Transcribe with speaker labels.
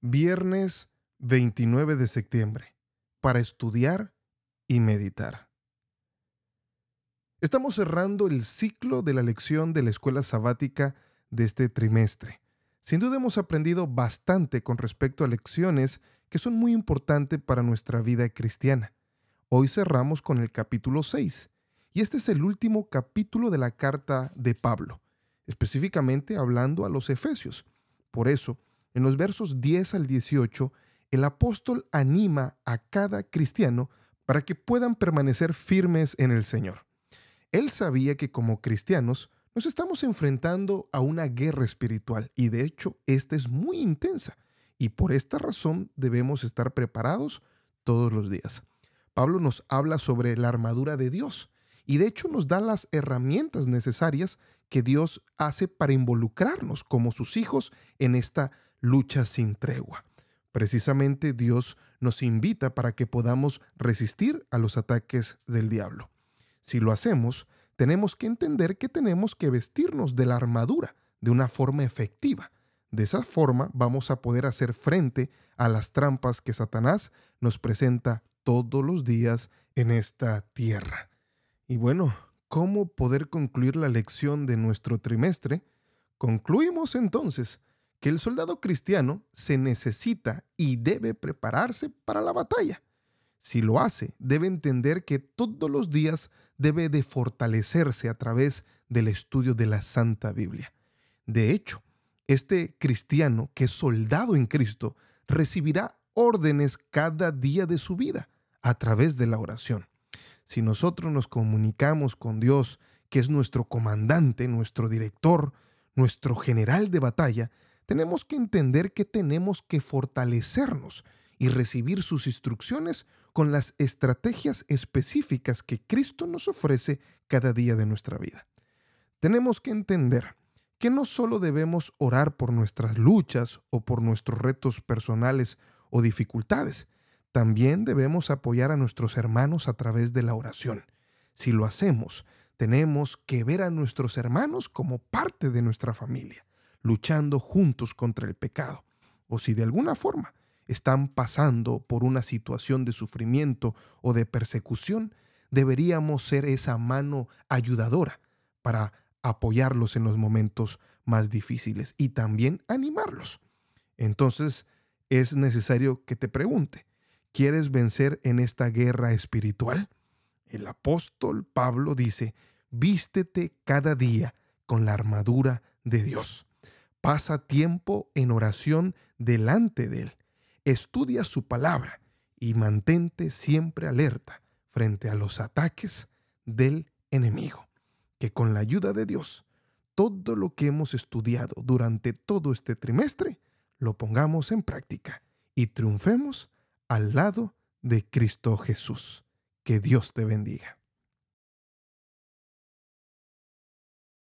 Speaker 1: Viernes 29 de septiembre, para estudiar y meditar. Estamos cerrando el ciclo de la lección de la escuela sabática de este trimestre. Sin duda hemos aprendido bastante con respecto a lecciones que son muy importantes para nuestra vida cristiana. Hoy cerramos con el capítulo 6, y este es el último capítulo de la carta de Pablo, específicamente hablando a los Efesios. Por eso, en los versos 10 al 18, el apóstol anima a cada cristiano para que puedan permanecer firmes en el Señor. Él sabía que como cristianos nos estamos enfrentando a una guerra espiritual y de hecho esta es muy intensa y por esta razón debemos estar preparados todos los días. Pablo nos habla sobre la armadura de Dios y de hecho nos da las herramientas necesarias que Dios hace para involucrarnos como sus hijos en esta lucha sin tregua. Precisamente Dios nos invita para que podamos resistir a los ataques del diablo. Si lo hacemos, tenemos que entender que tenemos que vestirnos de la armadura de una forma efectiva. De esa forma vamos a poder hacer frente a las trampas que Satanás nos presenta todos los días en esta tierra. Y bueno, ¿cómo poder concluir la lección de nuestro trimestre? Concluimos entonces que el soldado cristiano se necesita y debe prepararse para la batalla. Si lo hace, debe entender que todos los días debe de fortalecerse a través del estudio de la Santa Biblia. De hecho, este cristiano que es soldado en Cristo recibirá órdenes cada día de su vida a través de la oración. Si nosotros nos comunicamos con Dios, que es nuestro comandante, nuestro director, nuestro general de batalla, tenemos que entender que tenemos que fortalecernos y recibir sus instrucciones con las estrategias específicas que Cristo nos ofrece cada día de nuestra vida. Tenemos que entender que no solo debemos orar por nuestras luchas o por nuestros retos personales o dificultades, también debemos apoyar a nuestros hermanos a través de la oración. Si lo hacemos, tenemos que ver a nuestros hermanos como parte de nuestra familia luchando juntos contra el pecado, o si de alguna forma están pasando por una situación de sufrimiento o de persecución, deberíamos ser esa mano ayudadora para apoyarlos en los momentos más difíciles y también animarlos. Entonces es necesario que te pregunte, ¿quieres vencer en esta guerra espiritual? El apóstol Pablo dice, vístete cada día con la armadura de Dios. Pasa tiempo en oración delante de Él. Estudia su palabra y mantente siempre alerta frente a los ataques del enemigo. Que con la ayuda de Dios, todo lo que hemos estudiado durante todo este trimestre, lo pongamos en práctica y triunfemos al lado de Cristo Jesús. Que Dios te bendiga.